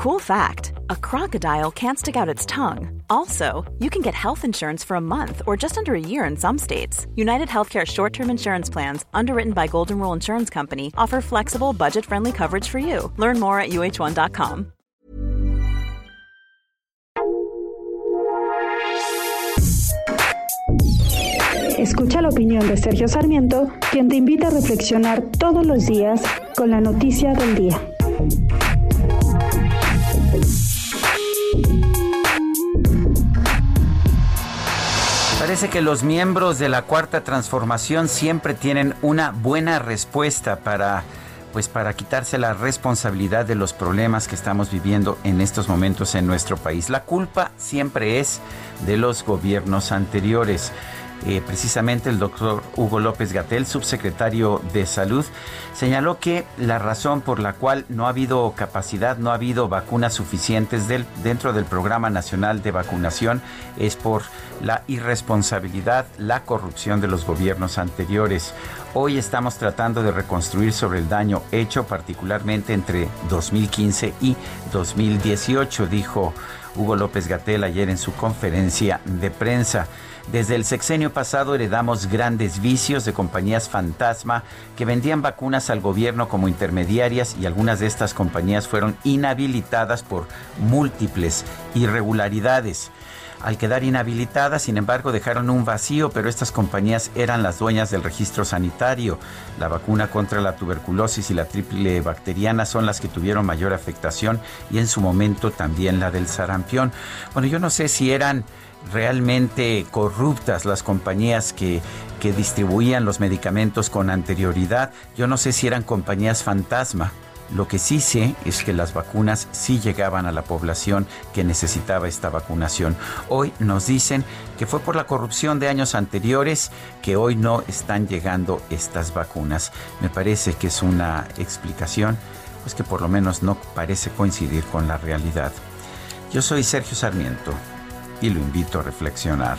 Cool fact a crocodile can't stick out its tongue. Also, you can get health insurance for a month or just under a year in some states. United Healthcare short term insurance plans, underwritten by Golden Rule Insurance Company, offer flexible, budget friendly coverage for you. Learn more at uh1.com. Escucha la opinión de Sergio Sarmiento, quien te invita a reflexionar todos los días con la noticia del día. Parece que los miembros de la Cuarta Transformación siempre tienen una buena respuesta para pues para quitarse la responsabilidad de los problemas que estamos viviendo en estos momentos en nuestro país. La culpa siempre es de los gobiernos anteriores. Eh, precisamente el doctor Hugo López Gatel, subsecretario de Salud, señaló que la razón por la cual no ha habido capacidad, no ha habido vacunas suficientes dentro del Programa Nacional de Vacunación es por la irresponsabilidad, la corrupción de los gobiernos anteriores. Hoy estamos tratando de reconstruir sobre el daño hecho, particularmente entre 2015 y 2018, dijo Hugo López Gatel ayer en su conferencia de prensa. Desde el sexenio pasado heredamos grandes vicios de compañías fantasma que vendían vacunas al gobierno como intermediarias y algunas de estas compañías fueron inhabilitadas por múltiples irregularidades. Al quedar inhabilitadas, sin embargo, dejaron un vacío, pero estas compañías eran las dueñas del registro sanitario. La vacuna contra la tuberculosis y la triple bacteriana son las que tuvieron mayor afectación y en su momento también la del sarampión. Bueno, yo no sé si eran realmente corruptas las compañías que, que distribuían los medicamentos con anterioridad. Yo no sé si eran compañías fantasma. Lo que sí sé es que las vacunas sí llegaban a la población que necesitaba esta vacunación. Hoy nos dicen que fue por la corrupción de años anteriores que hoy no están llegando estas vacunas. Me parece que es una explicación pues que por lo menos no parece coincidir con la realidad. Yo soy Sergio Sarmiento y lo invito a reflexionar.